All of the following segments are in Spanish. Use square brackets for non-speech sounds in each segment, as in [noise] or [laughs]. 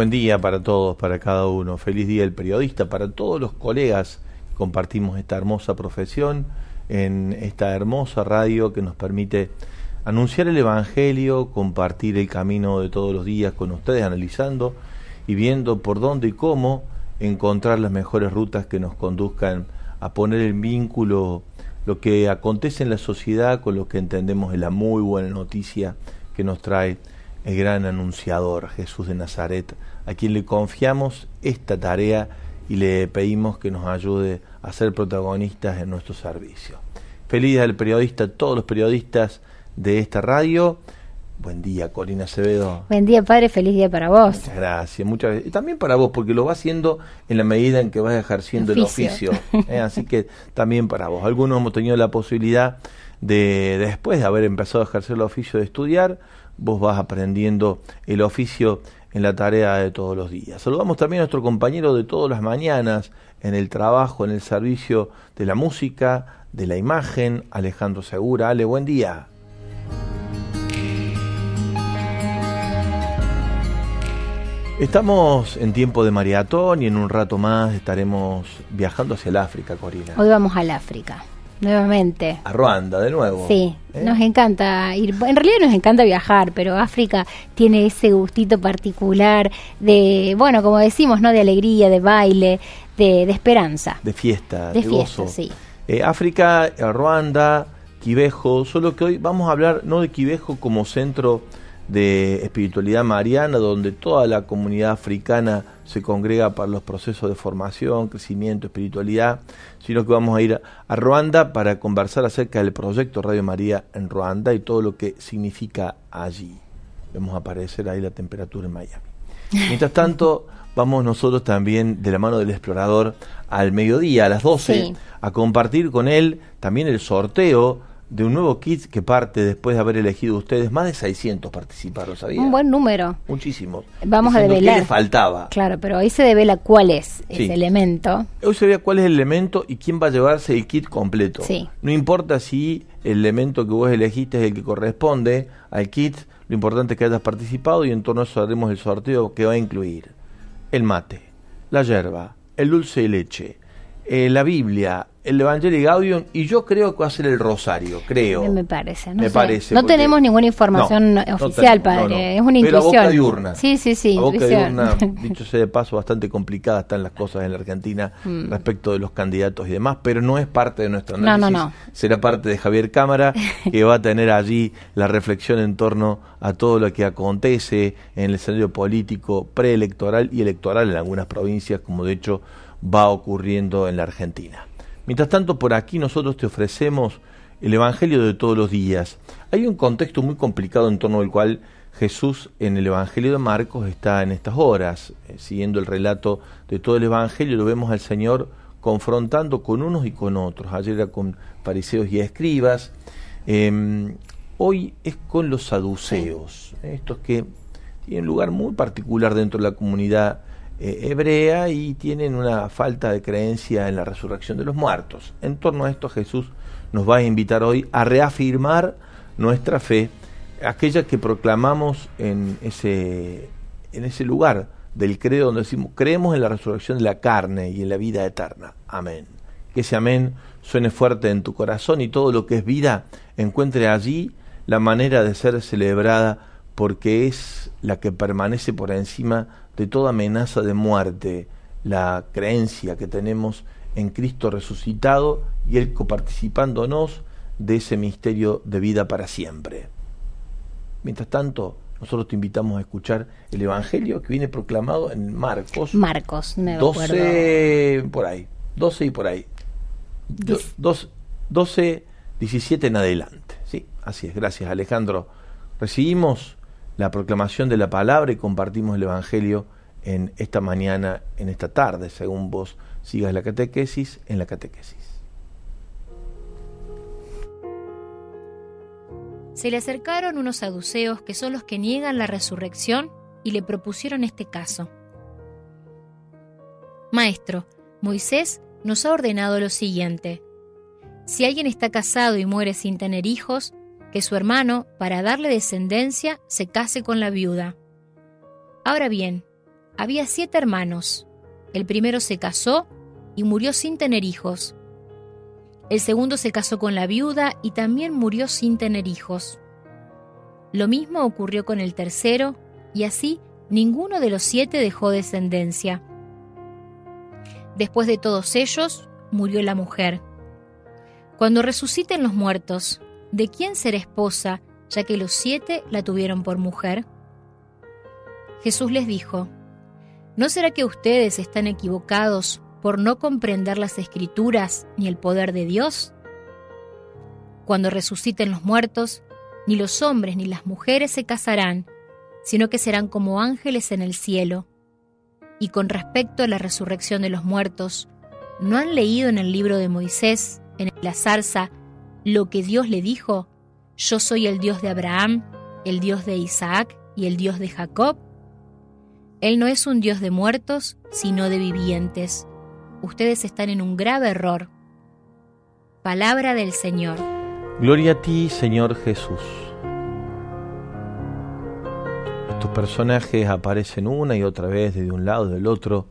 Buen día para todos, para cada uno. Feliz día del periodista, para todos los colegas que compartimos esta hermosa profesión en esta hermosa radio que nos permite anunciar el Evangelio, compartir el camino de todos los días con ustedes, analizando y viendo por dónde y cómo encontrar las mejores rutas que nos conduzcan a poner en vínculo lo que acontece en la sociedad con lo que entendemos es la muy buena noticia que nos trae el gran anunciador Jesús de Nazaret, a quien le confiamos esta tarea y le pedimos que nos ayude a ser protagonistas en nuestro servicio. Feliz al periodista, todos los periodistas de esta radio Buen día, Corina Acevedo. Buen día, padre. Feliz día para vos. Muchas gracias. Muchas gracias. Y también para vos, porque lo vas haciendo en la medida en que vas ejerciendo el oficio. ¿eh? Así que también para vos. Algunos hemos tenido la posibilidad de, después de haber empezado a ejercer el oficio de estudiar, vos vas aprendiendo el oficio en la tarea de todos los días. Saludamos también a nuestro compañero de todas las mañanas en el trabajo, en el servicio de la música, de la imagen, Alejandro Segura. Ale, buen día. Estamos en tiempo de maratón y en un rato más estaremos viajando hacia el África, Corina. Hoy vamos al África, nuevamente. A Ruanda, de nuevo. Sí, ¿Eh? nos encanta ir. En realidad nos encanta viajar, pero África tiene ese gustito particular de, bueno, como decimos, ¿no? De alegría, de baile, de, esperanza. De fiesta, de, fiesta, sí. Eh, África, eh, Ruanda, Quivejo, solo que hoy vamos a hablar no de Quivejo como centro de espiritualidad mariana, donde toda la comunidad africana se congrega para los procesos de formación, crecimiento, espiritualidad, sino que vamos a ir a Ruanda para conversar acerca del proyecto Radio María en Ruanda y todo lo que significa allí. Vemos aparecer ahí la temperatura en Miami. Mientras tanto, vamos nosotros también de la mano del explorador al mediodía, a las 12, a compartir con él también el sorteo de un nuevo kit que parte después de haber elegido ustedes. Más de 600 participaron, ¿sabía? Un buen número. Muchísimos. Vamos a develar. ¿Qué le faltaba? Claro, pero hoy se devela cuál es ese elemento. Hoy se cuál es el elemento y quién va a llevarse el kit completo. Sí. No importa si el elemento que vos elegiste es el que corresponde al kit, lo importante es que hayas participado y en torno a eso haremos el sorteo que va a incluir el mate, la yerba, el dulce de leche, eh, la Biblia, el Evangelio Gaudium y yo creo que va a ser el Rosario, creo. Me parece, no me parece. No tenemos ninguna información oficial, padre, es una intuición. Pero a boca diurna. Sí, sí, sí. A boca diurna, [laughs] dicho sea de paso, bastante complicada están las cosas en la Argentina mm. respecto de los candidatos y demás, pero no es parte de nuestro análisis. No, no, no. Será parte de Javier Cámara, [laughs] que va a tener allí la reflexión en torno a todo lo que acontece en el escenario político preelectoral y electoral en algunas provincias, como de hecho va ocurriendo en la Argentina. Mientras tanto, por aquí nosotros te ofrecemos el Evangelio de todos los días. Hay un contexto muy complicado en torno al cual Jesús en el Evangelio de Marcos está en estas horas. Eh, siguiendo el relato de todo el Evangelio, lo vemos al Señor confrontando con unos y con otros. Ayer era con fariseos y escribas. Em, hoy es con los saduceos, estos que tienen un lugar muy particular dentro de la comunidad eh, y tienen una falta de creencia en la resurrección de los muertos. En torno a esto Jesús nos va a invitar hoy a reafirmar nuestra fe, aquella que proclamamos en ese, en ese lugar del credo donde decimos, creemos en la resurrección de la carne y en la vida eterna. Amén. Que ese amén suene fuerte en tu corazón y todo lo que es vida encuentre allí la manera de ser celebrada porque es la que permanece por encima de toda amenaza de muerte, la creencia que tenemos en Cristo resucitado y Él coparticipándonos de ese misterio de vida para siempre. Mientras tanto, nosotros te invitamos a escuchar el Evangelio que viene proclamado en Marcos. Marcos, me 12 por ahí, 12 y por ahí. 12, 17 en adelante. Sí, así es. Gracias, Alejandro. Recibimos la proclamación de la palabra y compartimos el Evangelio en esta mañana, en esta tarde, según vos sigas la catequesis, en la catequesis. Se le acercaron unos saduceos que son los que niegan la resurrección y le propusieron este caso. Maestro, Moisés nos ha ordenado lo siguiente. Si alguien está casado y muere sin tener hijos, que su hermano, para darle descendencia, se case con la viuda. Ahora bien, había siete hermanos. El primero se casó y murió sin tener hijos. El segundo se casó con la viuda y también murió sin tener hijos. Lo mismo ocurrió con el tercero, y así ninguno de los siete dejó descendencia. Después de todos ellos, murió la mujer. Cuando resuciten los muertos, ¿de quién será esposa, ya que los siete la tuvieron por mujer? Jesús les dijo, ¿no será que ustedes están equivocados por no comprender las escrituras ni el poder de Dios? Cuando resuciten los muertos, ni los hombres ni las mujeres se casarán, sino que serán como ángeles en el cielo. Y con respecto a la resurrección de los muertos, ¿no han leído en el libro de Moisés, en la zarza, lo que Dios le dijo? Yo soy el Dios de Abraham, el Dios de Isaac y el Dios de Jacob. Él no es un Dios de muertos, sino de vivientes. Ustedes están en un grave error. Palabra del Señor. Gloria a ti, Señor Jesús. Estos personajes aparecen una y otra vez desde un lado y del otro.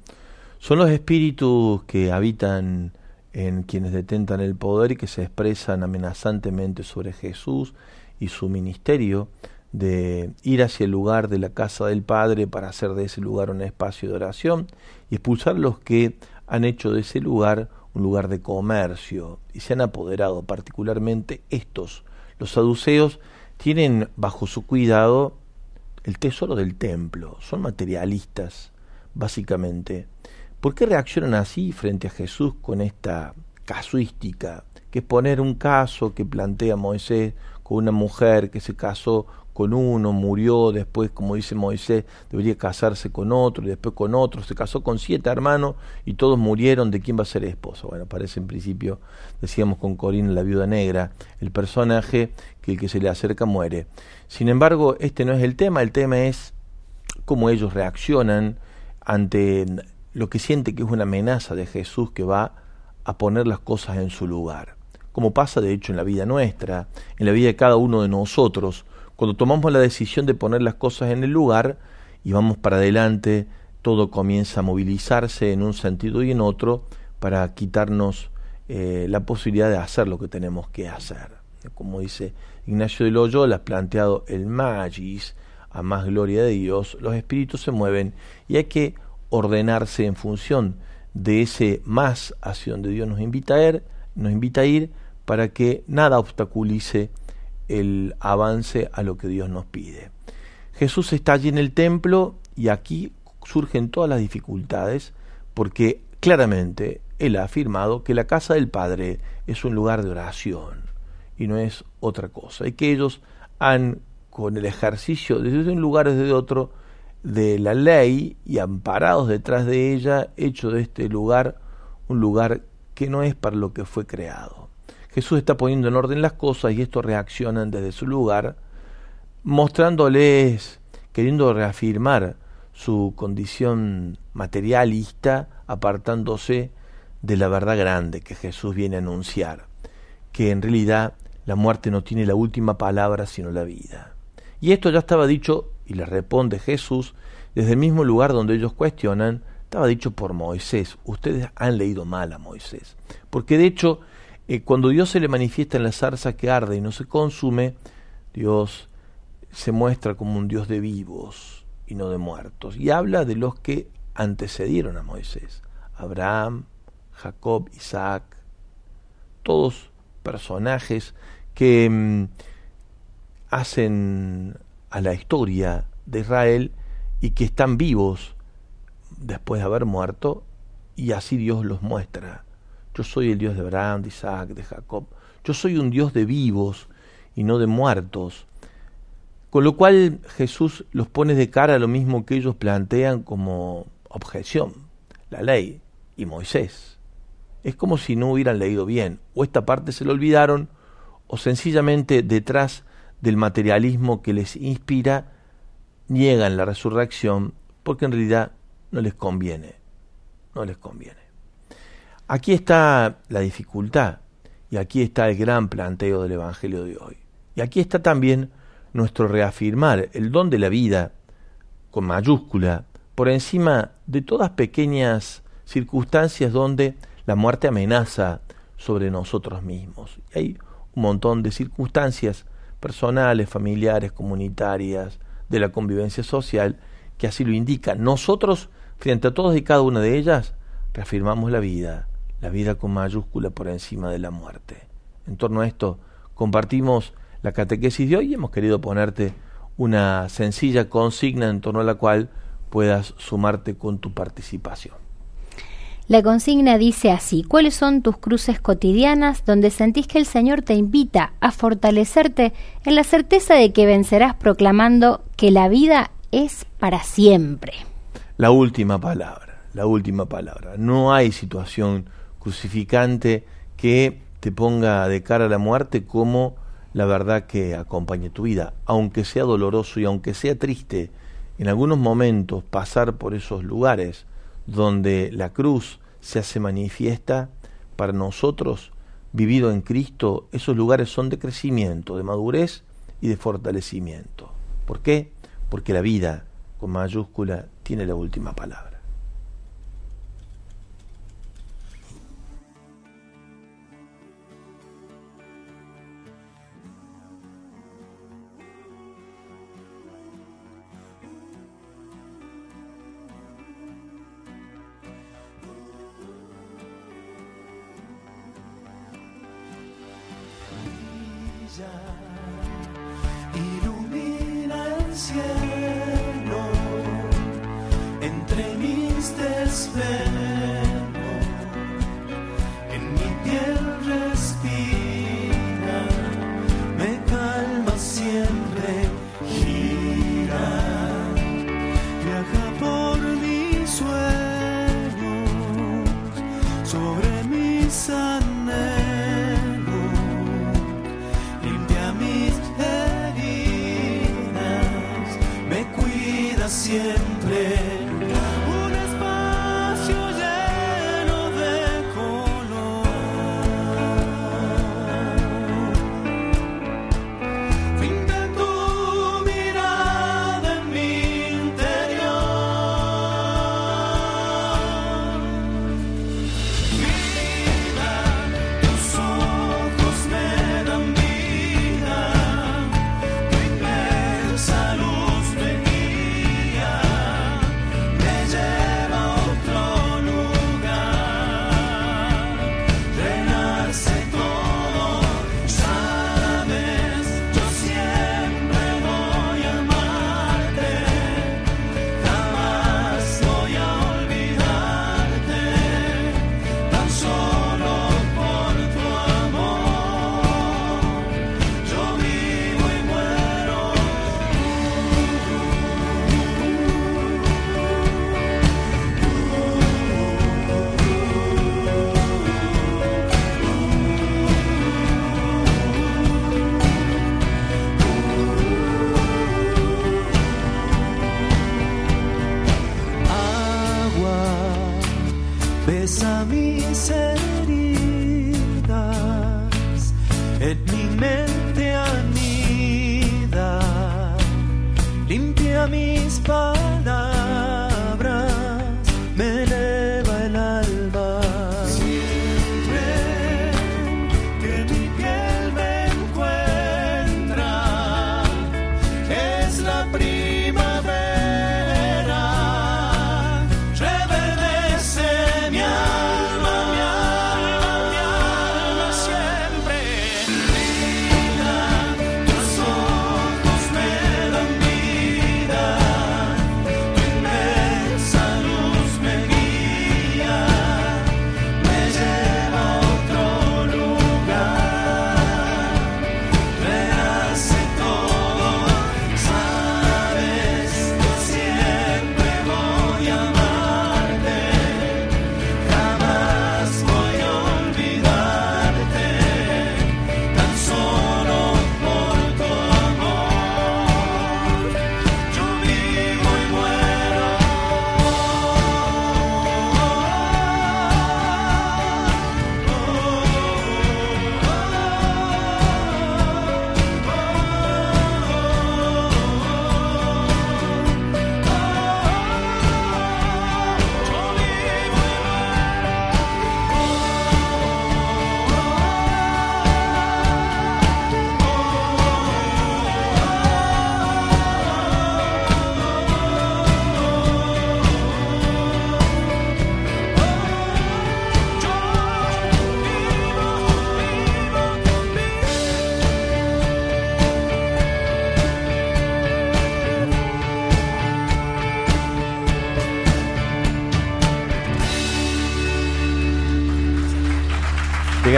Son los espíritus que habitan en quienes detentan el poder y que se expresan amenazantemente sobre Jesús y su ministerio de ir hacia el lugar de la casa del Padre para hacer de ese lugar un espacio de oración y expulsar a los que han hecho de ese lugar un lugar de comercio, y se han apoderado particularmente estos. Los saduceos tienen bajo su cuidado el tesoro del templo, son materialistas, básicamente. ¿Por qué reaccionan así frente a Jesús con esta casuística, que es poner un caso que plantea Moisés con una mujer que se casó con uno, murió, después, como dice Moisés, debería casarse con otro, y después con otro, se casó con siete hermanos y todos murieron, ¿de quién va a ser esposo? Bueno, parece en principio, decíamos con Corina, la viuda negra, el personaje que el que se le acerca muere. Sin embargo, este no es el tema, el tema es cómo ellos reaccionan ante lo que siente que es una amenaza de Jesús que va a poner las cosas en su lugar. Como pasa de hecho en la vida nuestra, en la vida de cada uno de nosotros, cuando tomamos la decisión de poner las cosas en el lugar y vamos para adelante, todo comienza a movilizarse en un sentido y en otro para quitarnos eh, la posibilidad de hacer lo que tenemos que hacer. Como dice Ignacio de Loyola, ha planteado el magis, a más gloria de Dios, los espíritus se mueven y hay que ordenarse en función de ese más hacia donde Dios nos invita a ir, nos invita a ir para que nada obstaculice el avance a lo que Dios nos pide. Jesús está allí en el templo y aquí surgen todas las dificultades porque claramente Él ha afirmado que la casa del Padre es un lugar de oración y no es otra cosa. Y que ellos han, con el ejercicio desde un lugar desde otro, de la ley y amparados detrás de ella, hecho de este lugar un lugar que no es para lo que fue creado. Jesús está poniendo en orden las cosas y estos reaccionan desde su lugar, mostrándoles, queriendo reafirmar su condición materialista, apartándose de la verdad grande que Jesús viene a anunciar, que en realidad la muerte no tiene la última palabra sino la vida. Y esto ya estaba dicho, y le responde Jesús, desde el mismo lugar donde ellos cuestionan, estaba dicho por Moisés. Ustedes han leído mal a Moisés. Porque de hecho eh, cuando Dios se le manifiesta en la zarza que arde y no se consume, Dios se muestra como un Dios de vivos y no de muertos. Y habla de los que antecedieron a Moisés. Abraham, Jacob, Isaac, todos personajes que mm, hacen a la historia de Israel y que están vivos después de haber muerto y así Dios los muestra yo soy el Dios de Abraham, de Isaac, de Jacob. Yo soy un Dios de vivos y no de muertos. Con lo cual Jesús los pone de cara a lo mismo que ellos plantean como objeción, la ley y Moisés. Es como si no hubieran leído bien, o esta parte se lo olvidaron, o sencillamente detrás del materialismo que les inspira, niegan la resurrección porque en realidad no les conviene, no les conviene. Aquí está la dificultad y aquí está el gran planteo del Evangelio de hoy. Y aquí está también nuestro reafirmar el don de la vida con mayúscula por encima de todas pequeñas circunstancias donde la muerte amenaza sobre nosotros mismos. Y hay un montón de circunstancias personales, familiares, comunitarias, de la convivencia social, que así lo indican. Nosotros, frente a todas y cada una de ellas, reafirmamos la vida, la vida con mayúscula por encima de la muerte. En torno a esto compartimos la catequesis de hoy y hemos querido ponerte una sencilla consigna en torno a la cual puedas sumarte con tu participación. La consigna dice así, ¿cuáles son tus cruces cotidianas donde sentís que el Señor te invita a fortalecerte en la certeza de que vencerás proclamando que la vida es para siempre? La última palabra, la última palabra. No hay situación crucificante que te ponga de cara a la muerte como la verdad que acompañe tu vida, aunque sea doloroso y aunque sea triste, en algunos momentos pasar por esos lugares donde la cruz se hace manifiesta, para nosotros, vivido en Cristo, esos lugares son de crecimiento, de madurez y de fortalecimiento. ¿Por qué? Porque la vida, con mayúscula, tiene la última palabra.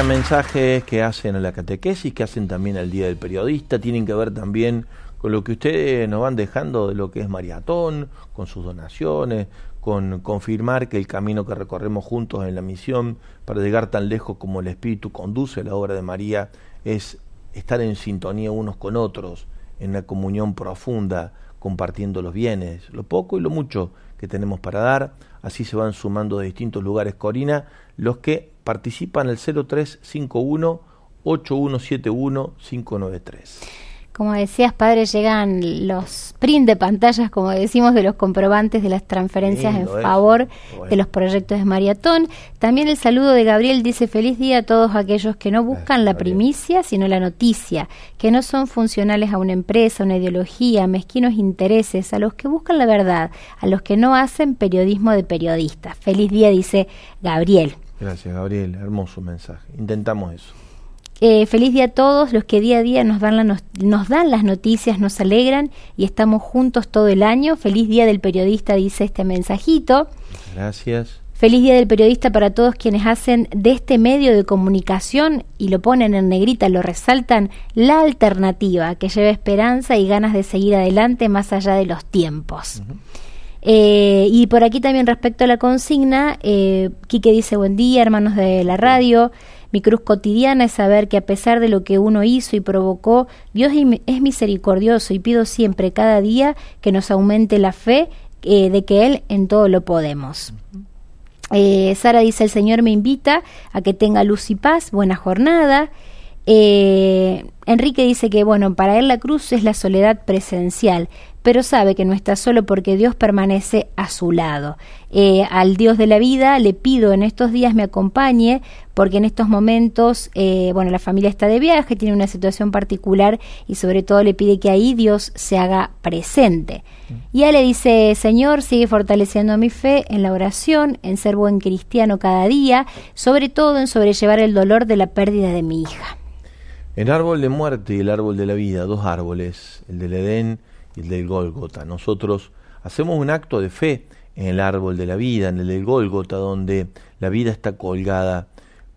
Mensajes que hacen a la catequesis, que hacen también al Día del Periodista, tienen que ver también con lo que ustedes nos van dejando de lo que es maratón, con sus donaciones, con confirmar que el camino que recorremos juntos en la misión para llegar tan lejos como el Espíritu conduce la obra de María es estar en sintonía unos con otros, en la comunión profunda, compartiendo los bienes, lo poco y lo mucho que tenemos para dar. Así se van sumando de distintos lugares, Corina, los que participan en el 0351 8171 593. Como decías, padre, llegan los print de pantallas, como decimos, de los comprobantes de las transferencias en favor de los proyectos de Maratón. También el saludo de Gabriel dice, feliz día a todos aquellos que no buscan la primicia, sino la noticia, que no son funcionales a una empresa, una ideología, mezquinos intereses, a los que buscan la verdad, a los que no hacen periodismo de periodistas. Feliz día, dice Gabriel. Gracias, Gabriel. Hermoso mensaje. Intentamos eso. Eh, feliz día a todos los que día a día nos dan, nos dan las noticias, nos alegran y estamos juntos todo el año. Feliz día del periodista, dice este mensajito. Gracias. Feliz día del periodista para todos quienes hacen de este medio de comunicación y lo ponen en negrita, lo resaltan, la alternativa que lleva esperanza y ganas de seguir adelante más allá de los tiempos. Eh, y por aquí también respecto a la consigna, eh, Quique dice buen día, hermanos de la radio. Mi cruz cotidiana es saber que a pesar de lo que uno hizo y provocó, Dios es misericordioso y pido siempre, cada día, que nos aumente la fe eh, de que Él en todo lo podemos. Eh, Sara dice, el Señor me invita a que tenga luz y paz, buena jornada. Eh, Enrique dice que, bueno, para él la cruz es la soledad presencial, pero sabe que no está solo porque Dios permanece a su lado. Eh, al Dios de la vida le pido en estos días me acompañe, porque en estos momentos, eh, bueno, la familia está de viaje, tiene una situación particular y sobre todo le pide que ahí Dios se haga presente. Y él le dice, Señor, sigue fortaleciendo mi fe en la oración, en ser buen cristiano cada día, sobre todo en sobrellevar el dolor de la pérdida de mi hija. El árbol de muerte y el árbol de la vida, dos árboles, el del Edén el del Gólgota. Nosotros hacemos un acto de fe en el árbol de la vida, en el del Gólgota, donde la vida está colgada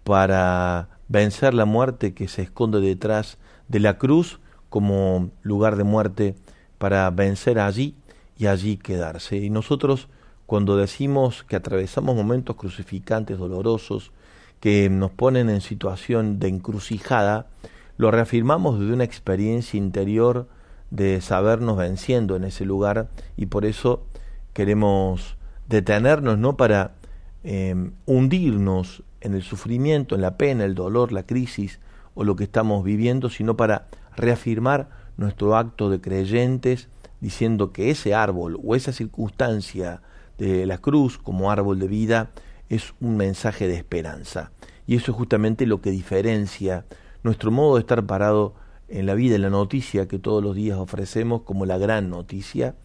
para vencer la muerte que se esconde detrás de la cruz como lugar de muerte, para vencer allí y allí quedarse. Y nosotros cuando decimos que atravesamos momentos crucificantes, dolorosos, que nos ponen en situación de encrucijada, lo reafirmamos desde una experiencia interior de sabernos venciendo en ese lugar y por eso queremos detenernos no para em, hundirnos en el sufrimiento, en la pena, el dolor, la crisis o lo que estamos viviendo, sino para reafirmar nuestro acto de creyentes diciendo que ese árbol o esa circunstancia de la cruz como árbol de vida es un mensaje de esperanza. Y eso es justamente lo que diferencia nuestro modo de estar parado en la vida, en la noticia que todos los días ofrecemos como la gran noticia,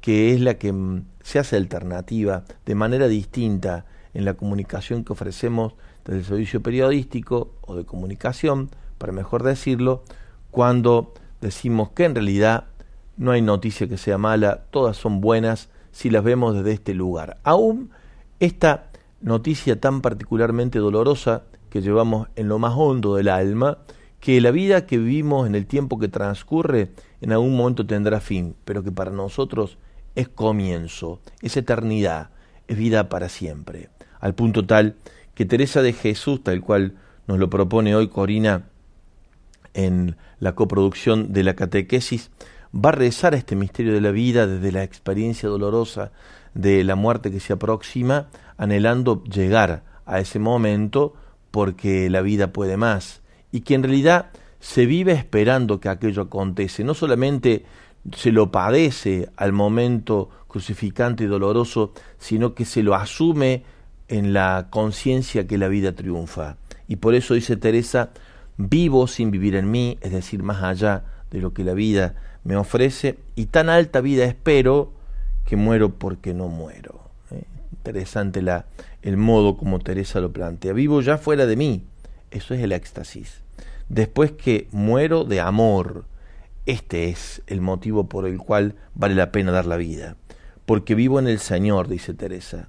que es la que mm, se hace alternativa de manera distinta en la comunicación que ofrecemos desde el servicio periodístico o de comunicación, para mejor decirlo, cuando decimos que en realidad no hay noticia que sea mala, todas son buenas si las vemos desde este lugar. Aún esta noticia tan particularmente dolorosa que llevamos en lo más hondo del alma, que la vida que vivimos en el tiempo que transcurre en algún momento tendrá fin, pero que para nosotros es comienzo, es eternidad, es vida para siempre. Al punto tal que Teresa de Jesús, tal cual nos lo propone hoy Corina en la coproducción de la catequesis, va a rezar este misterio de la vida desde la experiencia dolorosa de la muerte que se aproxima, anhelando llegar a ese momento porque la vida puede más y que en realidad se vive esperando que aquello acontece, no solamente se lo padece al momento crucificante y doloroso, sino que se lo asume en la conciencia que la vida triunfa. Y por eso dice Teresa, vivo sin vivir en mí, es decir, más allá de lo que la vida me ofrece, y tan alta vida espero que muero porque no muero. ¿eh? Interesante la, el modo como Teresa lo plantea. Vivo ya fuera de mí. Eso es el éxtasis. Después que muero de amor, este es el motivo por el cual vale la pena dar la vida. Porque vivo en el Señor, dice Teresa,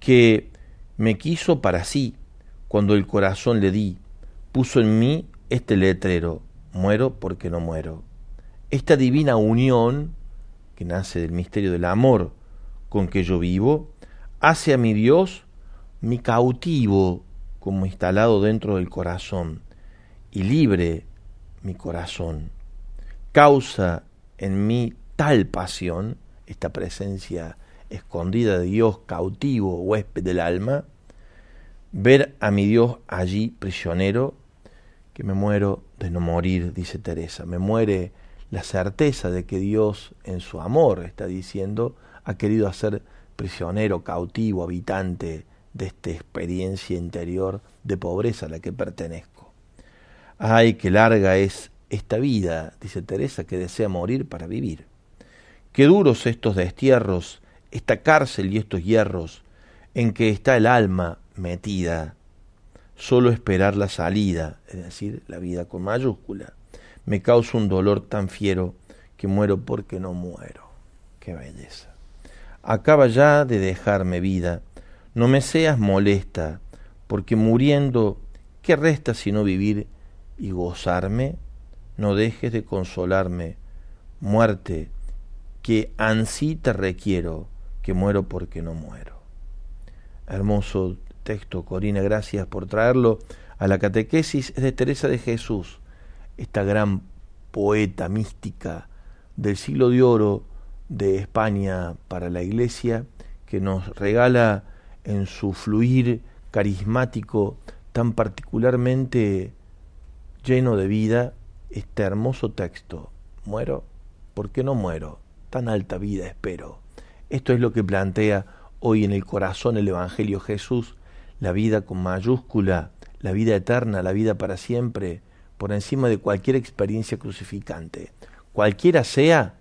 que me quiso para sí cuando el corazón le di, puso en mí este letrero, muero porque no muero. Esta divina unión, que nace del misterio del amor con que yo vivo, hace a mi Dios mi cautivo como instalado dentro del corazón y libre mi corazón. Causa en mí tal pasión, esta presencia escondida de Dios, cautivo, huésped del alma, ver a mi Dios allí prisionero, que me muero de no morir, dice Teresa, me muere la certeza de que Dios en su amor, está diciendo, ha querido hacer prisionero, cautivo, habitante de esta experiencia interior de pobreza a la que pertenezco. Ay, qué larga es esta vida, dice Teresa, que desea morir para vivir. Qué duros estos destierros, esta cárcel y estos hierros en que está el alma metida. Solo esperar la salida, es decir, la vida con mayúscula, me causa un dolor tan fiero que muero porque no muero. Qué belleza. Acaba ya de dejarme vida, no me seas molesta, porque muriendo, ¿qué resta sino vivir y gozarme? No dejes de consolarme, muerte, que ansí te requiero, que muero porque no muero. Hermoso texto, Corina, gracias por traerlo a la catequesis. Es de Teresa de Jesús, esta gran poeta mística del siglo de oro de España para la Iglesia, que nos regala en su fluir carismático tan particularmente lleno de vida este hermoso texto. ¿Muero? ¿Por qué no muero? Tan alta vida espero. Esto es lo que plantea hoy en el corazón el Evangelio Jesús, la vida con mayúscula, la vida eterna, la vida para siempre, por encima de cualquier experiencia crucificante. Cualquiera sea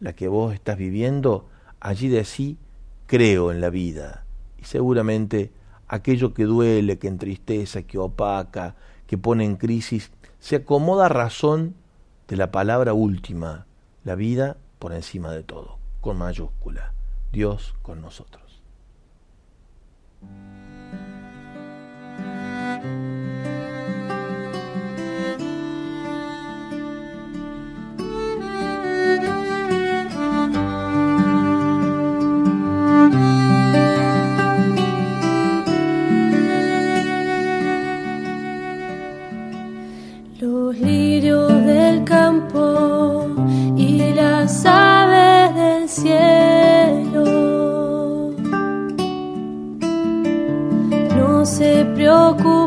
la que vos estás viviendo, allí de sí creo en la vida. Y seguramente aquello que duele, que entristece, que opaca, que pone en crisis, se acomoda a razón de la palabra última, la vida por encima de todo, con mayúscula, Dios con nosotros. No se preocupe.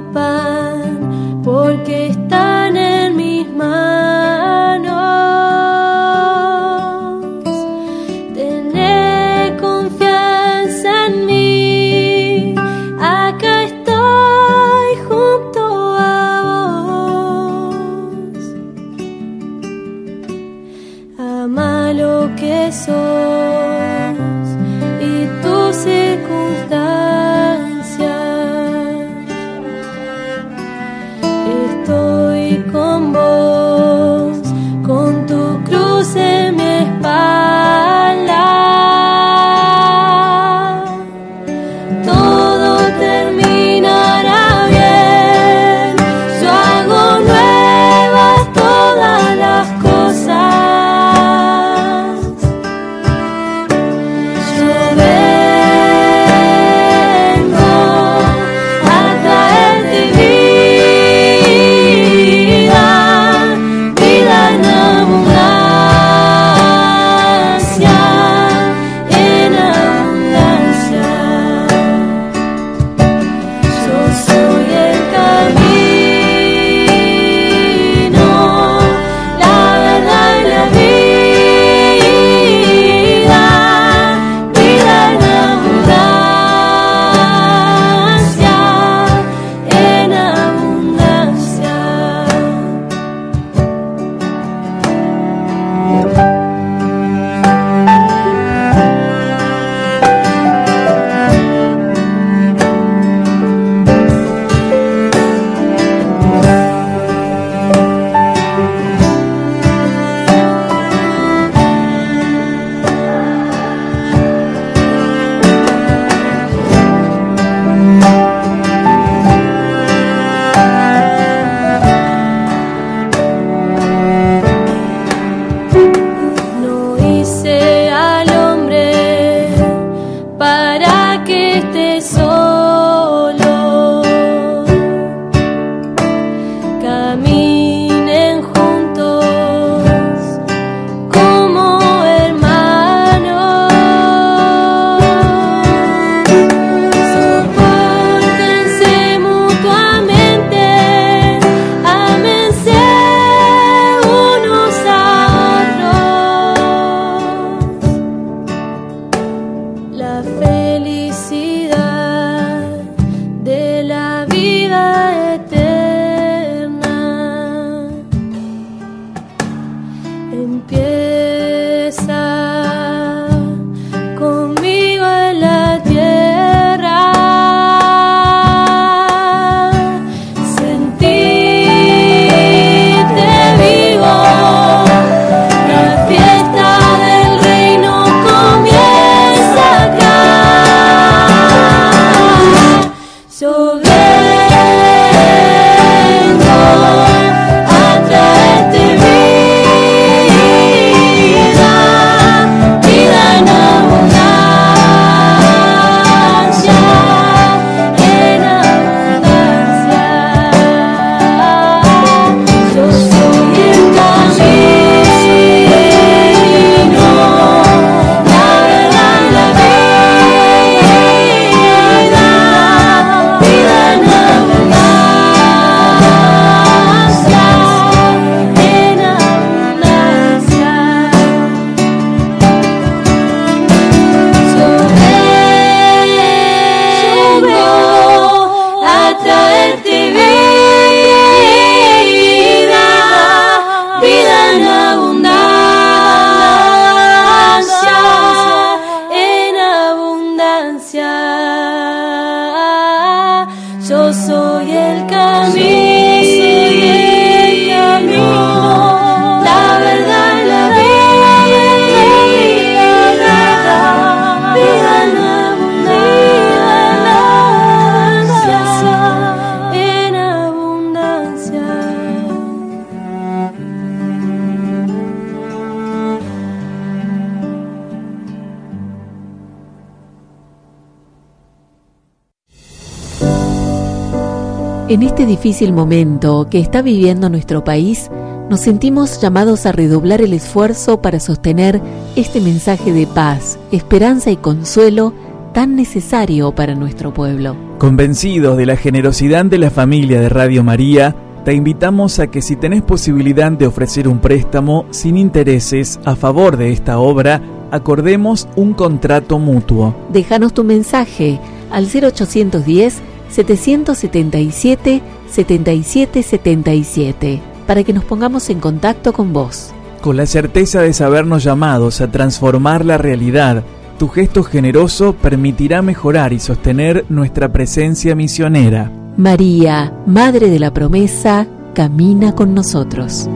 En este difícil momento que está viviendo nuestro país, nos sentimos llamados a redoblar el esfuerzo para sostener este mensaje de paz, esperanza y consuelo tan necesario para nuestro pueblo. Convencidos de la generosidad de la familia de Radio María, te invitamos a que si tenés posibilidad de ofrecer un préstamo sin intereses a favor de esta obra, acordemos un contrato mutuo. Déjanos tu mensaje al 0810 777 7777 para que nos pongamos en contacto con vos. Con la certeza de sabernos llamados a transformar la realidad, tu gesto generoso permitirá mejorar y sostener nuestra presencia misionera. María, Madre de la Promesa, camina con nosotros.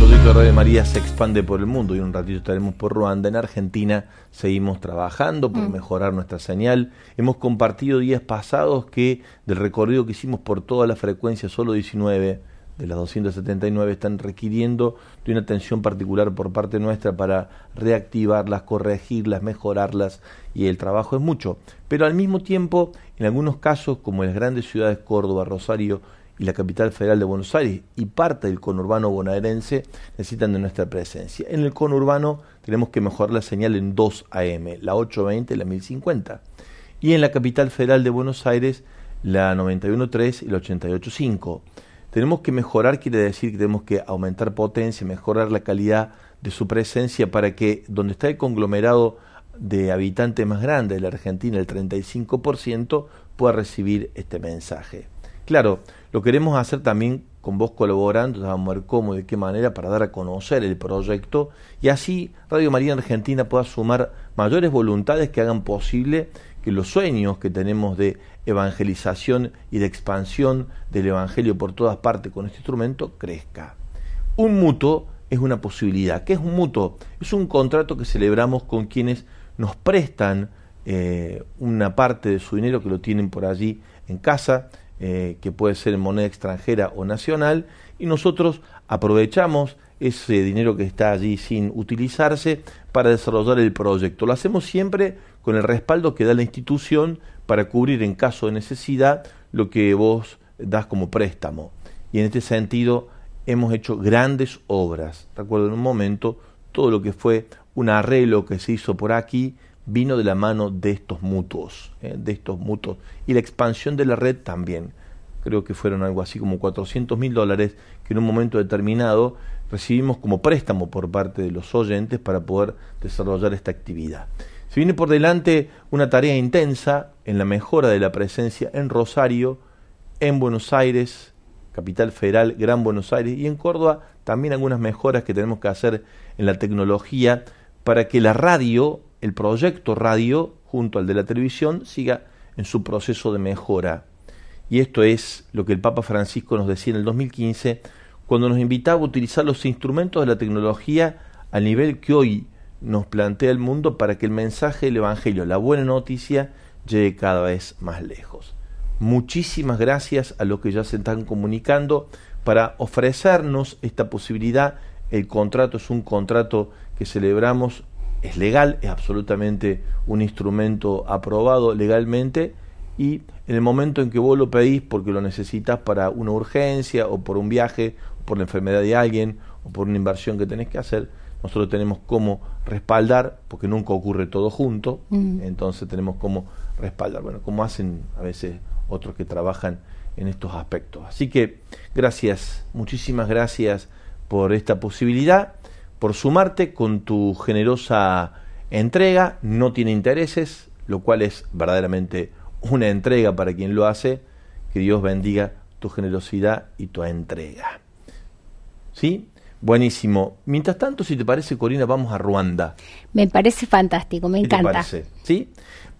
Proyecto de Radio María se expande por el mundo y un ratito estaremos por Ruanda. En Argentina seguimos trabajando por mm. mejorar nuestra señal. Hemos compartido días pasados que del recorrido que hicimos por toda la frecuencia, solo 19 de las 279 están requiriendo de una atención particular por parte nuestra para reactivarlas, corregirlas, mejorarlas y el trabajo es mucho. Pero al mismo tiempo, en algunos casos, como en las grandes ciudades Córdoba, Rosario y la capital federal de Buenos Aires y parte del conurbano bonaerense necesitan de nuestra presencia. En el conurbano tenemos que mejorar la señal en 2 AM, la 820 y la 1050. Y en la capital federal de Buenos Aires, la 91.3 y la 88.5. Tenemos que mejorar, quiere decir que tenemos que aumentar potencia, mejorar la calidad de su presencia para que donde está el conglomerado de habitantes más grande de la Argentina, el 35%, pueda recibir este mensaje. Claro, lo queremos hacer también con vos colaborando, vamos a ver cómo y de qué manera para dar a conocer el proyecto y así Radio María Argentina pueda sumar mayores voluntades que hagan posible que los sueños que tenemos de evangelización y de expansión del Evangelio por todas partes con este instrumento crezca. Un mutuo es una posibilidad. ¿Qué es un mutuo? Es un contrato que celebramos con quienes nos prestan eh, una parte de su dinero que lo tienen por allí en casa eh, que puede ser en moneda extranjera o nacional, y nosotros aprovechamos ese dinero que está allí sin utilizarse para desarrollar el proyecto. Lo hacemos siempre con el respaldo que da la institución para cubrir en caso de necesidad lo que vos das como préstamo. Y en este sentido hemos hecho grandes obras. Recuerdo en un momento todo lo que fue un arreglo que se hizo por aquí vino de la mano de estos mutuos, eh, de estos mutuos, y la expansión de la red también. Creo que fueron algo así como 400 mil dólares que en un momento determinado recibimos como préstamo por parte de los oyentes para poder desarrollar esta actividad. Se viene por delante una tarea intensa en la mejora de la presencia en Rosario, en Buenos Aires, capital federal, Gran Buenos Aires, y en Córdoba también algunas mejoras que tenemos que hacer en la tecnología para que la radio, el proyecto radio, junto al de la televisión, siga en su proceso de mejora. Y esto es lo que el Papa Francisco nos decía en el 2015 cuando nos invitaba a utilizar los instrumentos de la tecnología al nivel que hoy nos plantea el mundo para que el mensaje del Evangelio, la buena noticia, llegue cada vez más lejos. Muchísimas gracias a los que ya se están comunicando para ofrecernos esta posibilidad. El contrato es un contrato que celebramos, es legal, es absolutamente un instrumento aprobado legalmente y en el momento en que vos lo pedís porque lo necesitas para una urgencia o por un viaje, o por la enfermedad de alguien o por una inversión que tenés que hacer, nosotros tenemos cómo respaldar, porque nunca ocurre todo junto, mm. entonces tenemos cómo respaldar, bueno, como hacen a veces otros que trabajan en estos aspectos. Así que gracias, muchísimas gracias por esta posibilidad, por sumarte con tu generosa entrega, no tiene intereses, lo cual es verdaderamente una entrega para quien lo hace, que Dios bendiga tu generosidad y tu entrega. ¿Sí? Buenísimo. Mientras tanto, si te parece, Corina, vamos a Ruanda. Me parece fantástico, me encanta. ¿Sí?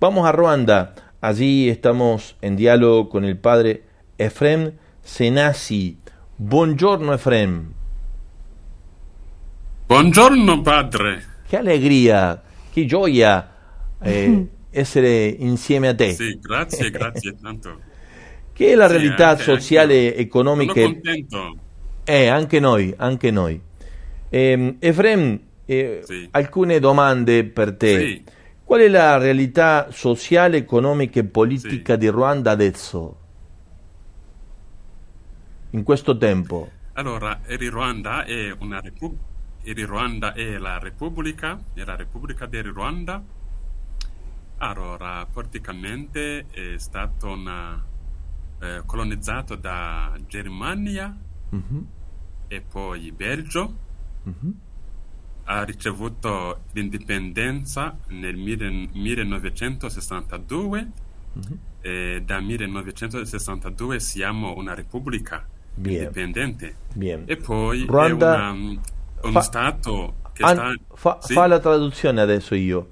Vamos a Ruanda. Allí estamos en diálogo con el padre Efrem Senasi. Buongiorno, Efrem. Buongiorno, padre. Qué alegría, qué joya. Eh, [laughs] essere insieme a te. Sì, grazie, grazie tanto. [laughs] che è la sì, realtà anche, sociale e economica? Sono contento. Eh, anche noi, anche noi. Eh, Efrem, eh, sì. alcune domande per te. Sì. Qual è la realtà sociale, economica e politica di Ruanda adesso? In questo tempo? Allora, il Ruanda è una repubblica. Il Ruanda è la Repubblica, è la Repubblica del Ruanda allora, praticamente è stato una, eh, colonizzato da Germania mm-hmm. e poi Belgio. Mm-hmm. Ha ricevuto l'indipendenza nel 1962 mm-hmm. e da 1962 siamo una repubblica Bien. indipendente. Bien. E poi Ruanda è una, uno fa, stato che an, sta... Fa, sì? fa la traduzione adesso io.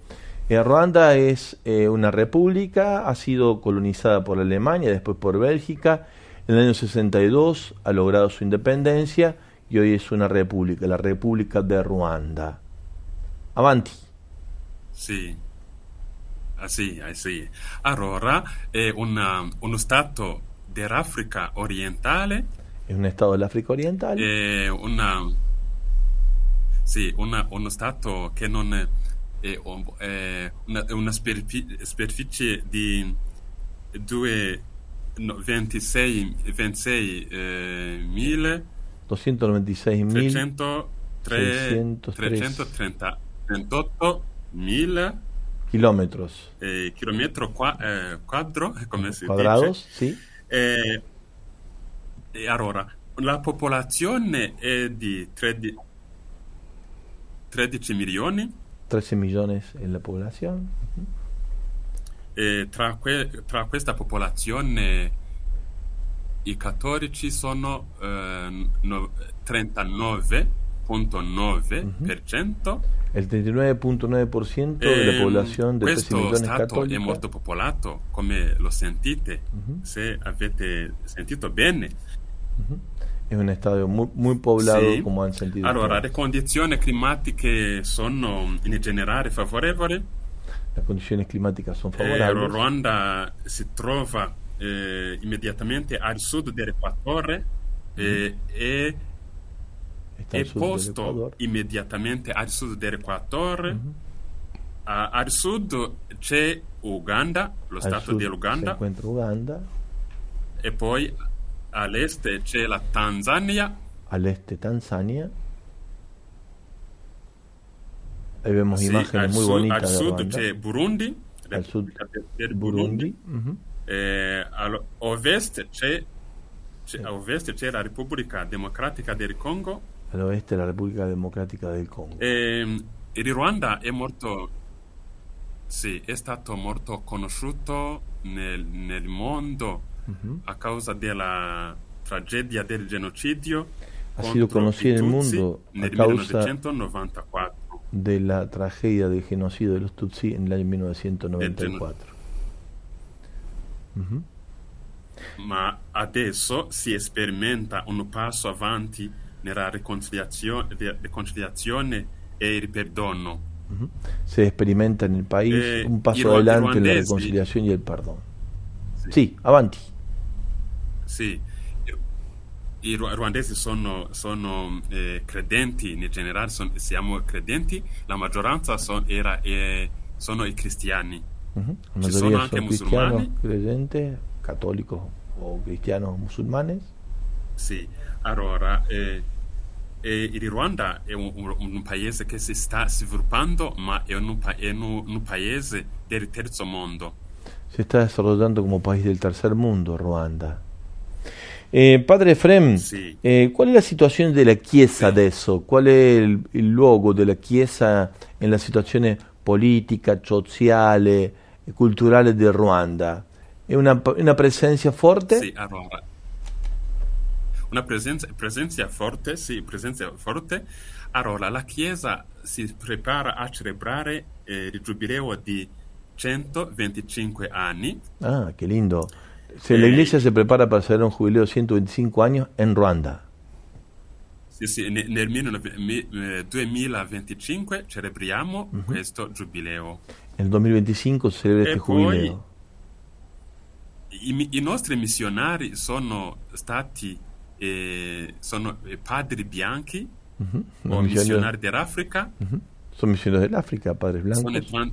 Eh, Ruanda es eh, una república, ha sido colonizada por Alemania, después por Bélgica. En el año 62 ha logrado su independencia y hoy es una república, la República de Ruanda. Avanti. Sì, ah, sì, ah, sì. Allora è una, uno stato dell'Africa orientale. È un stato dell'Africa orientale? È una, sì, una, uno stato che non e eh, una, una superficie di 2, no, 26, 26 eh, mille 296.000 338 mil. Chilometros. Eh, chilometro qua, eh, quadro [laughs] come si quadrados dice. sì. Eh, e allora la popolazione è di 13, 13 milioni 13 millones en la población. E tra, que, tra, questa popolazione i cattolici sono eh, no, 39.9%. Il 39.9% della popolazione del 13 milioni cattolica. Questo stato è molto popolato, come lo sentite, uh-huh. se avete sentito bene. Uh-huh. È un stadio muy, muy poblado sì. come hanno sentito. Allora, le condizioni climatiche sono in generale favorevoli. Le condizioni climatiche sono favorevoli. Eh, Ruanda si trova eh, immediatamente al sud dell'equatore eh, mm. e è posto immediatamente al sud dell'equatore. Mm-hmm. Uh, al sud c'è Uganda, lo al stato dell'Uganda. Si Uganda. E poi all'est c'è la Tanzania. All'est Tanzania. Ahí vemos sí, imágenes muy sud, bonitas. Al de sud Ruanda. c'è Burundi. Al sud del Burundi. Burundi. Uh-huh. Eh, all'ovest c'è, c'è, ovest c'è la Repubblica Democratica del Congo. all'oeste della Repubblica Democratica del Congo. E, il Ruanda è molto, sì, è stato molto conosciuto nel, nel mondo uh-huh. a causa della tragedia del genocidio. Ha sido conocido nel mondo nel 1994. della tragedia del genocidio de los Tutsi nel 1994. Uh-huh. Ma adesso si sperimenta un passo avanti nella riconciliazione, riconciliazione e il perdono. Uh-huh. Se experimenta nel paese eh, un passo adelante nella riconciliazione e il perdono. Sì. sì, avanti. Sì, i ruandesi sono, sono eh, credenti, in generale son, siamo credenti, la maggioranza son, era, eh, sono i cristiani. Uh-huh. Ci sono anche musulmani. credente, cattolico o cristiano musulmanes? Sì, allora eh, eh, il Ruanda è un, un, un, paese che si sta sviluppando, ma è un, è un paese del terzo mondo. Si sta desarrollando come paese del terzo mondo, Ruanda. Eh, padre Efrem, sì. eh, qual è la situazione della Chiesa adesso? Qual è il, il luogo della Chiesa nella situazione politica, sociale e culturale del Ruanda? È una, una presenza forte? Sì, allora. Una presenza, presenza forte, sì, presenza forte. Allora, la Chiesa si prepara a celebrare eh, il giubileo di 125 anni. Ah, che lindo. Se la iglesia se prepara para celebrar un jubileo de 125 años en Ruanda. Sì, sì, nel 2025 celebriamo uh-huh. questo giubileo. Nel 2025 si celebra questo jubileo. I, I, nostri missionari sono stati eh, sono padri bianchi uh-huh. o missionari dell'Africa. Uh-huh. Sono missionari dell'Africa, padri bianchi. Sono,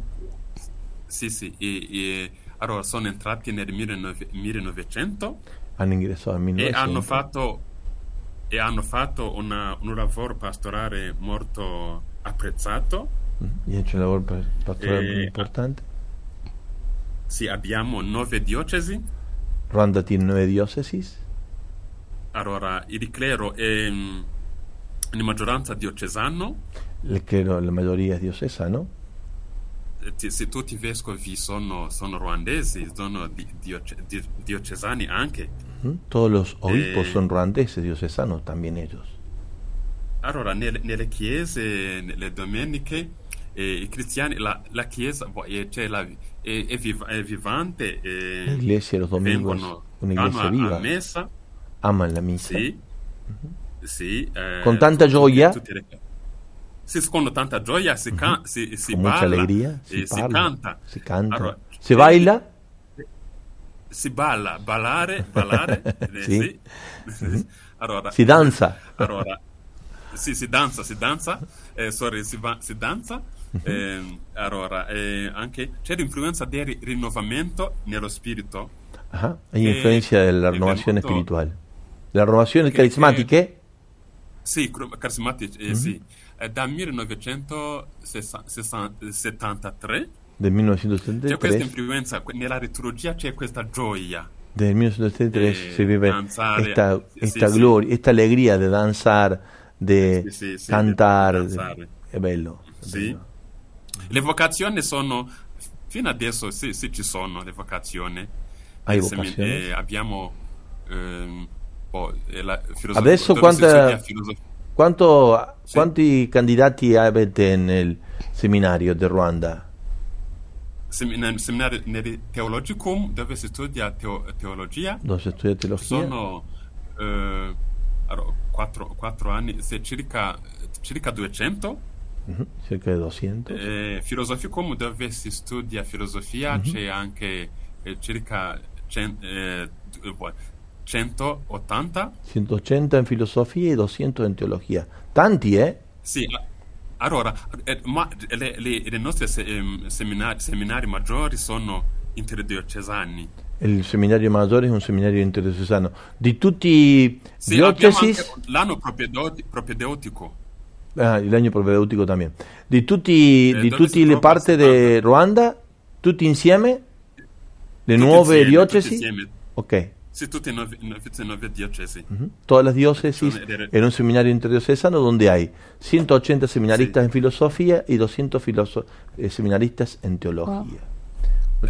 sì, sì, e, e allora, sono entrati nel 1900 hanno ingessato nel 1900 e hanno fatto, e hanno fatto una, un lavoro pastorale molto apprezzato. Mm, c'è un lavoro pastorale e, importante? Sì, abbiamo nove diocesi. Ruanda tiene nove diocesi? Allora, il clero è mm, in maggioranza diocesano. Il clero, la maggioria è diocesano? Se tutti i vescovi sono, sono ruandesi, sono di, dioce, di, diocesani anche. Uh-huh. Todos los obispos eh, son ruandeses, diocesanos también ellos. Allora, nelle, nelle chiese, nelle domeniche, eh, i cristiani, la, la chiesa eh, cioè la, è, è, viv- è, vivante. Eh, L'iglesia los domingos, una iglesia viva. A messa. Aman la misa. Sì. Uh-huh. sì eh, Con tanta gioia. Tutte le, si con tanta gioia si, can- uh-huh. si, si con balla, mucha alegría si, si canta. si canta. Allora, si baila? si balla ballare ballare [laughs] eh, sì. uh-huh. [laughs] allora, si danza. [laughs] allora sì si danza si danza eh, sorry si, va- si danza. Eh, allora eh, anche c'è l'influenza del rinnovamento nello spirito? Ah, hay influencia della rinnovazione spirituale. La rinnovazione carismatiche? sì carismatiche eh, sì eh, dal 1973 del 1973 c'è questa influenza nella liturgia c'è questa gioia del 1973 eh, si vive danzare, esta, esta sì, gloria, sì. esta alegría de danzar, de sì, cantar, de, è bello. È sì. Bello. Le vocazioni sono, fino adesso sì, sì ci sono le vocazioni. Hai vocazioni? Eh, abbiamo ehm, oh, la filosofia. Adesso quanta, quanto sì. Quanti candidati avete nel seminario di Ruanda? Nel seminario nel Theologicum, dove si studia teo, teologia. Dove si studia teologia? Sono eh, quattro, quattro, anni, circa, circa 200. Uh-huh, circa 200. Eh, Filosoficum, dove si studia filosofia, uh-huh. c'è anche eh, circa cen, eh, 180. 180 in filosofia e 200 in teologia. Tanti, eh? Sì, allora, eh, ma le, le, le nostre se, seminari, seminari, maggiori sono interdiocesani. Il seminario maggiore è un seminario interdiocesano. Di tutti sì, diocesi... L'anno propedeutico. Ah, l'anno propedeutico también. Di tutti, eh, di tutte le parti di Ruanda, tutti insieme? Le tutti nuove insieme, diocesi? Insieme. Ok. Todas las diócesis en un seminario interdiocesano donde hay 180 seminaristas en filosofía y 200 filoso- eh, seminaristas en teología.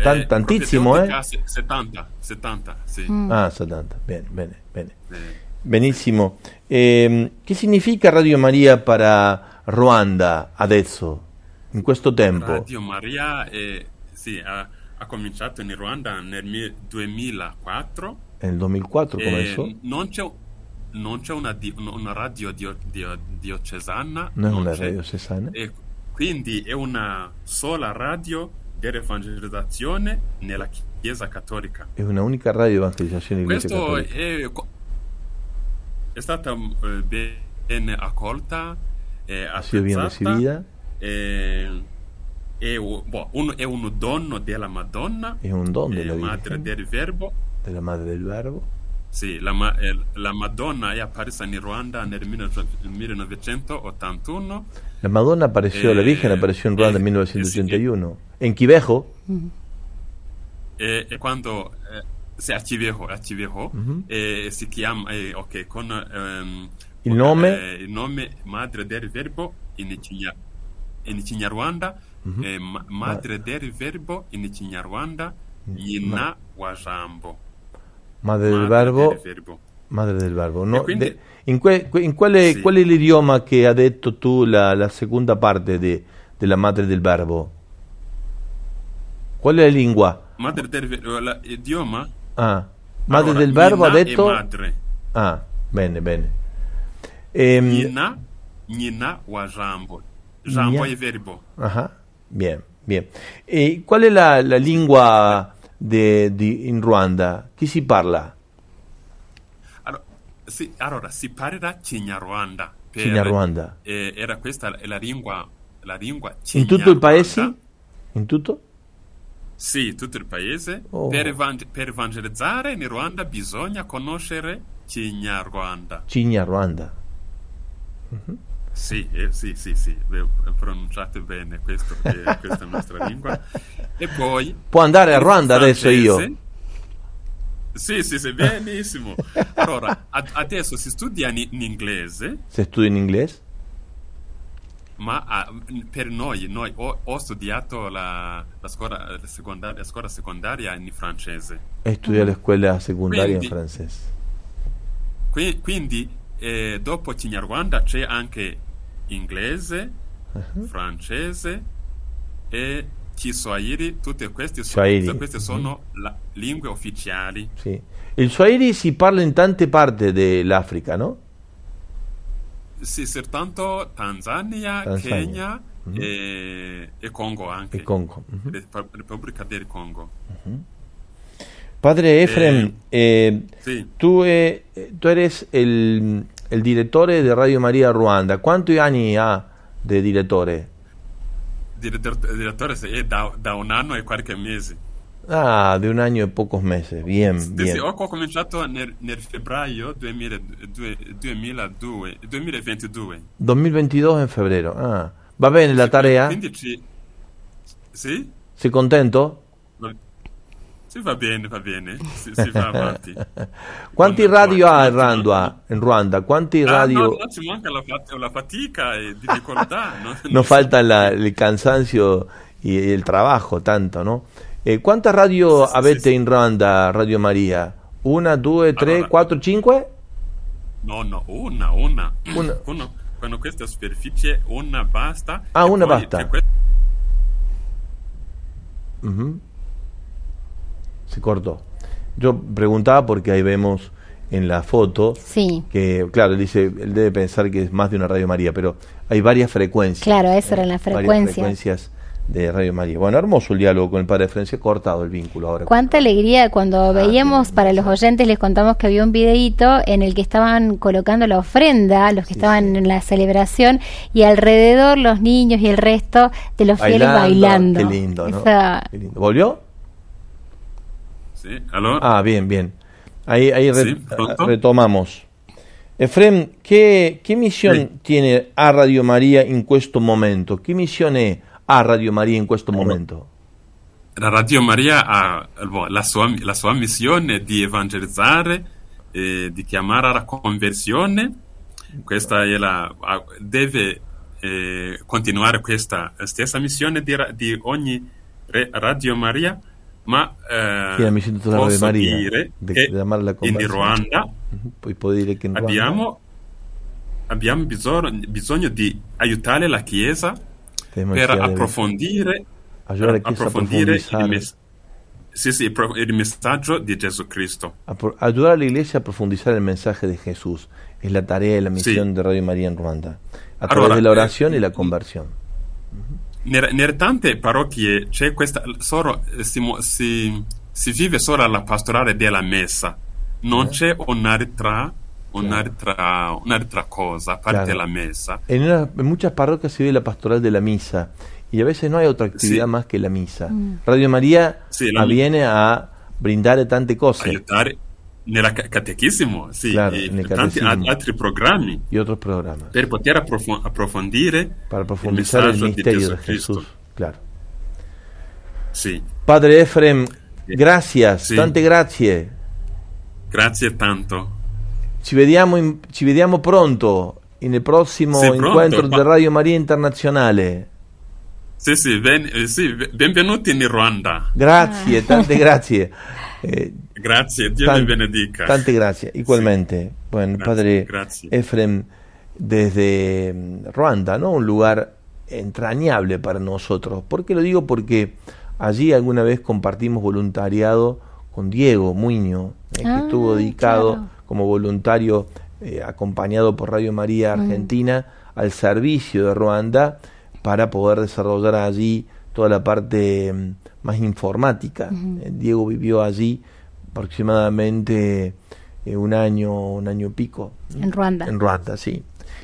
Tan- Eh, proprio eh? teotica, se- 70, 70, sì. Ah, 70. Bene, bene, bene. Eh, Benissimo. Ehm, che significa Radio Maria para Ruanda adesso, in questo tempo? Radio Maria eh, sì, ha, ha cominciato in Ruanda nel mi- 2004 Nel 2004 e comenzó. non c'è, non c'è una, di- una radio dio- dio- diocesana, No es non una c'è. radio cesana. E quindi è una sola radio dell'evangelizzazione nella Chiesa Cattolica. Es una única radio de evangelización de la Iglesia Questo Católica. è, co- è stata eh, ben accolta, eh, Ha sido bien apprezzata, recibida. eh, è, u- boh, un, è un dono della Madonna, Es un don de eh, la madre Virgen, del Verbo. De la Madre del Verbo. Sì, la, eh, la Madonna è apparsa in Ruanda nel 19- 1981 La Madonna apareció, la Eh, Virgen apareció en Ruanda en eh, 1981. En Quivejo, e, e quando eh, sì, a Civejo, a Civejo Mhm. e si chiama eh, ok con ehm, Il nome? eh, il nome madre del verbo in, Cigna, in Kinyarwanda Mhm. eh, ma- madre del verbo in Kinyarwanda Yina Wajambo Madre del Verbo, del verbo Madre del Verbo. No, quindi- de- in, que- in quale, Sì. qual è l'idioma che ha detto tu la, la seconda parte de- della Madre del Verbo? Qual è la lingua? madre del verbo l'idioma Ah, Madre Allora, del Verbo ha detto... madre Ah, bene, bene. Ehm, Yina Yina Wajambo Jambo Nya- è verbo Ajá, bien, bien. E qual è la, la lingua de, di- in Ruanda? Chi si parla? Allora, sì, allora, si parla Kinyarwanda. per- Kinyarwanda. eh, era questa la- lingua, la lingua In tutto il paese? In tutto? Sì, tutto il paese. Oh. Per, evan- per evangelizzare in Rwanda bisogna conoscere Kinyarwanda. Kinyarwanda. Sì, eh, sì, sì, sì, pronunciate bene questo, eh, [laughs] questa è la nostra lingua. E poi... Può andare a Ruanda adesso io? Sì, sì, sì, benissimo. Allora, ad- adesso si studia in, in inglese, Se studia in inglese? ma ah, per noi, noi ho, ho studiato la, la, scuola, la secondaria, la scuola secondaria in francese. E studia la scuola secondaria in Quindi- francese. Qui- quindi eh, dopo Kinyarwanda c'è anche inglese, Uh-huh. francese e Kiswahili, tutte queste, so- Swahili. tutte queste sono la- lingue ufficiali. Sì. Il Swahili si parla in tante parti dell'Africa, no? Sì, soltanto Tanzania, Tanzania. Kenya e, e Congo anche. E Congo. Rep- Repubblica del Congo. Padre Efrem, eh, Sì. tú, eh, tú eres el, el direttore de Radio María Ruanda. ¿Cuántos años ha de direttore? Direttore, è da, da un anno e qualche mese. Ah, de un año y pocos meses. Bien, Sì, bien. sì, ho cominciato nel, nel febbraio 2000 due- 2002 2022. 2022 en febrero. Ah, ¿va bene la tarea? Quindi ci... Sì? ¿Sei contento? Va- Sì, va bene, va bene. Si, si va [laughs] avanti. Quanti Con- radio ha in Ruanda? In Ruanda? Quanti Ah, radio? no, no, ci manca la, la fatica e difficoltà. [laughs] no? No falta la- el cansancio y el trabajo tanto, ¿no? Eh, ¿Cuántas radios sì, avete sì, sì. in Ruanda, Radio Maria? Una, due, tre, Allora. quattro, cinque? No, no, una, una. Una. [clears throat] Uno, con questa superficie una basta. Ah, E una basta. c'è que- Ujú. Se cortó. Yo preguntaba porque ahí vemos en la foto Sí, que, claro, él dice, él debe pensar que es más de una Radio María, pero hay varias frecuencias. claro, eso era la Varias frecuencia. frecuencias de Radio María. Bueno, hermoso el diálogo con el padre Francia, cortado el vínculo ahora. Cuánta alegría cuando veíamos, bien, para los oyentes les contamos que había un videíto en el que estaban colocando la ofrenda, los que Sí, estaban sí. en la celebración, y alrededor los niños y el resto de los fieles bailando. Qué lindo, ¿no? Esa- Qué lindo. ¿Volvió? Sì, allora? Ah, bien, bien. Ahí, ahí Sí, retomamos. Efrem, ¿qué, qué misión Sí. tiene a Radio María in questo momento? ¿Qué misione ha Radio María in questo momento? la Radio Maria ha la sua, la sua missione di evangelizzare, eh, di chiamare alla conversione. Questa è la, deve eh, continuare questa stessa missione di, di ogni Radio Maria, ma eh, sì, posso Maria, dire de, che de in Ruanda. Poi puoi dire che in abbiamo, abbiamo bisogno, bisogno, di aiutare la Chiesa per approfondire, per approfondire il, mes- sì, sì, il, messaggio di Gesù Cristo. Ayudar a la Iglesia a profundizar el mensaje de Jesús es la tarea y la misión sí. de Radio María en Ruanda, a través allora, de la oración eh, y la conversión. Uh-huh. nelle tante parrocchie c'è questa solo si, si, si, vive solo la pastorale della messa non eh. c'è un'altra un'altra, un'altra cosa aparte claro. la messa en, una, en, muchas parroquias se vive la pastoral de la misa y a veces no hay otra actividad sí. más que la misa mm. Radio María sí, la, viene a brindare tante cose aiutare nella catechismo, sì, claro, e tanti altri programmi y otros programas per poter approf- approfondire para profundizar el, el misterio de Jesús. Claro. Sì. Padre Efrem, gracias, sì. tante grazie. Grazie tanto. Ci vediamo, in, ci vediamo pronto nel prossimo sì, incontro di Radio Maria Internazionale. Sì, sì, ben, eh, sì, benvenuti in Ruanda. Grazie, tante grazie. [laughs] Eh, grazie, Dio tan, benedica. Tante gracias, igualmente. Bueno, padre grazie. Efrem, desde mm, Ruanda, ¿no? Un lugar entrañable para nosotros. ¿Por qué lo digo? Porque allí alguna vez compartimos voluntariado con Diego Muño, eh, que ah, estuvo dedicado claro. como voluntario eh, acompañado por Radio María. Argentina mm. al servicio de Ruanda para poder desarrollar allí toda la parte mm, más informática. Uh-huh. Diego vivió allí aproximadamente eh, un año, un año pico. En Ruanda. En Ruanda, sí.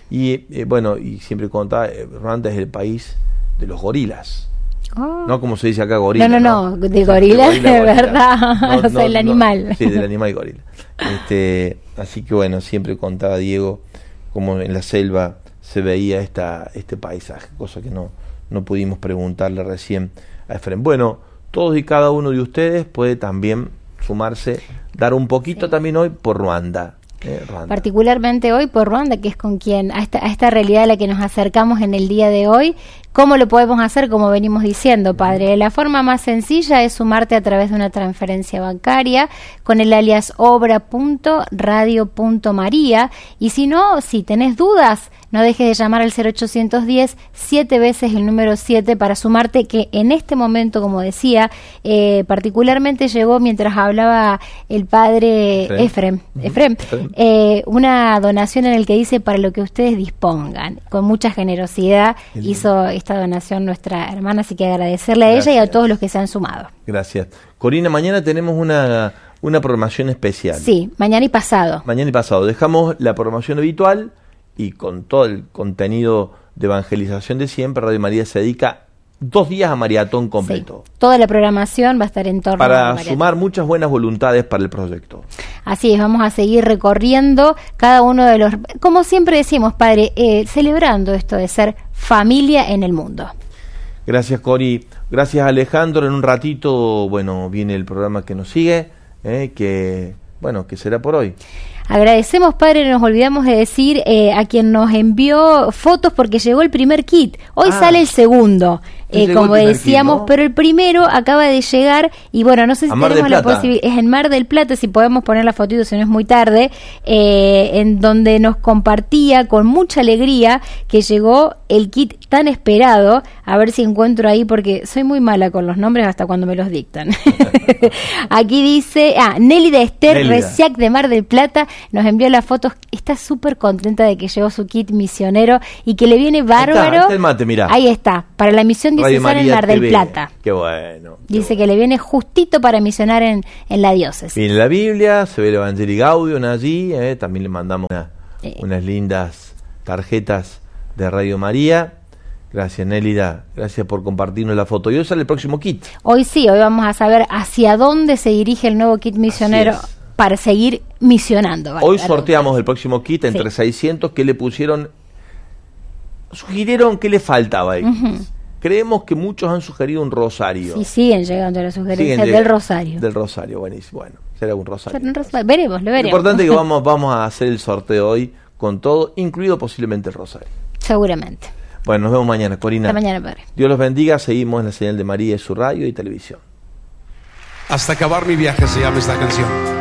Y eh, bueno, y siempre contaba, eh, Ruanda es el país de los gorilas. Oh. No como se dice acá gorila. No, no, no, de gorila, de, gorila, [laughs] de verdad, no, [laughs] o sea, el animal. sí, del animal gorila. Este, así que bueno, siempre contaba Diego como en la selva se veía esta, este paisaje, cosa que no, no pudimos preguntarle recién a Efren. Bueno, todos y cada uno de ustedes puede también sumarse, dar un poquito sí. también hoy por Ruanda. Eh, Ruanda. Particularmente hoy por Ruanda, que es con quien, a esta, a esta realidad a la que nos acercamos en el día de hoy, ¿Cómo lo podemos hacer? Como venimos diciendo, padre. La forma más sencilla es sumarte a través de una transferencia bancaria con el alias obra.radio.maría. Y si no, si tenés dudas, no dejes de llamar al 0810 siete veces el número 7 para sumarte que en este momento, como decía, eh, particularmente llegó mientras hablaba el padre Efrem, Efrem, eh, una donación en el que dice para lo que ustedes dispongan. Con mucha generosidad hizo esta donación nuestra hermana, así que agradecerle a ella y a todos los que se han sumado. Gracias. Corina, mañana tenemos una, una programación especial. Sí, mañana y pasado. Mañana y pasado. Dejamos la programación habitual y con todo el contenido de evangelización de siempre, Radio María se dedica dos días a maratón completo. Sí, toda la programación va a estar en torno para sumar muchas buenas voluntades para el proyecto. Así es, vamos a seguir recorriendo cada uno de los, como siempre decimos, padre, eh, celebrando esto de ser familia en el mundo. Gracias, Cori. Gracias, Alejandro. En un ratito, bueno, viene el programa que nos sigue, eh, que, bueno, que será por hoy. Agradecemos, padre, nos olvidamos de decir eh, a quien nos envió fotos porque llegó el primer kit. Hoy ah. sale el segundo. Eh, como decíamos, pero el primero acaba de llegar y bueno, no sé si tenemos la posibilidad, es en Mar del Plata, si podemos poner la fotito, si no es muy tarde, eh, en donde nos compartía con mucha alegría que llegó el kit tan esperado, a ver si encuentro ahí, porque soy muy mala con los nombres hasta cuando me los dictan. [laughs] Aquí dice, ah, Nelly de Esther Reciac de Mar del Plata nos envió las fotos, está súper contenta de que llegó su kit misionero y que le viene bárbaro. Ahí está, Ahí está, para la misión en Mar del Plata. Qué bueno. Dice que le viene justito para misionar en, en la diócesis. Viene la Biblia, se ve el Evangelio Gaudium allí, eh, también le mandamos unas lindas tarjetas de Radio María. Gracias, Nélida. Gracias por compartirnos la foto. Y hoy sale el próximo kit. Hoy sí, hoy vamos a saber hacia dónde se dirige el nuevo kit misionero para seguir misionando. Hoy sorteamos el próximo kit entre 600 que le pusieron sugirieron que le faltaba Creemos que muchos han sugerido un rosario. Y siguen llegando las sugerencias del rosario. Del rosario, buenísimo. Bueno, será un rosario. Veremos, lo veremos. Lo importante es que [laughs] vamos, vamos a hacer el sorteo hoy con todo, incluido posiblemente el rosario. Seguramente. Bueno, nos vemos mañana, Corina. Hasta mañana, padre. Dios los bendiga. Seguimos en la señal de María y su radio y televisión. Hasta acabar mi viaje se llama esta canción.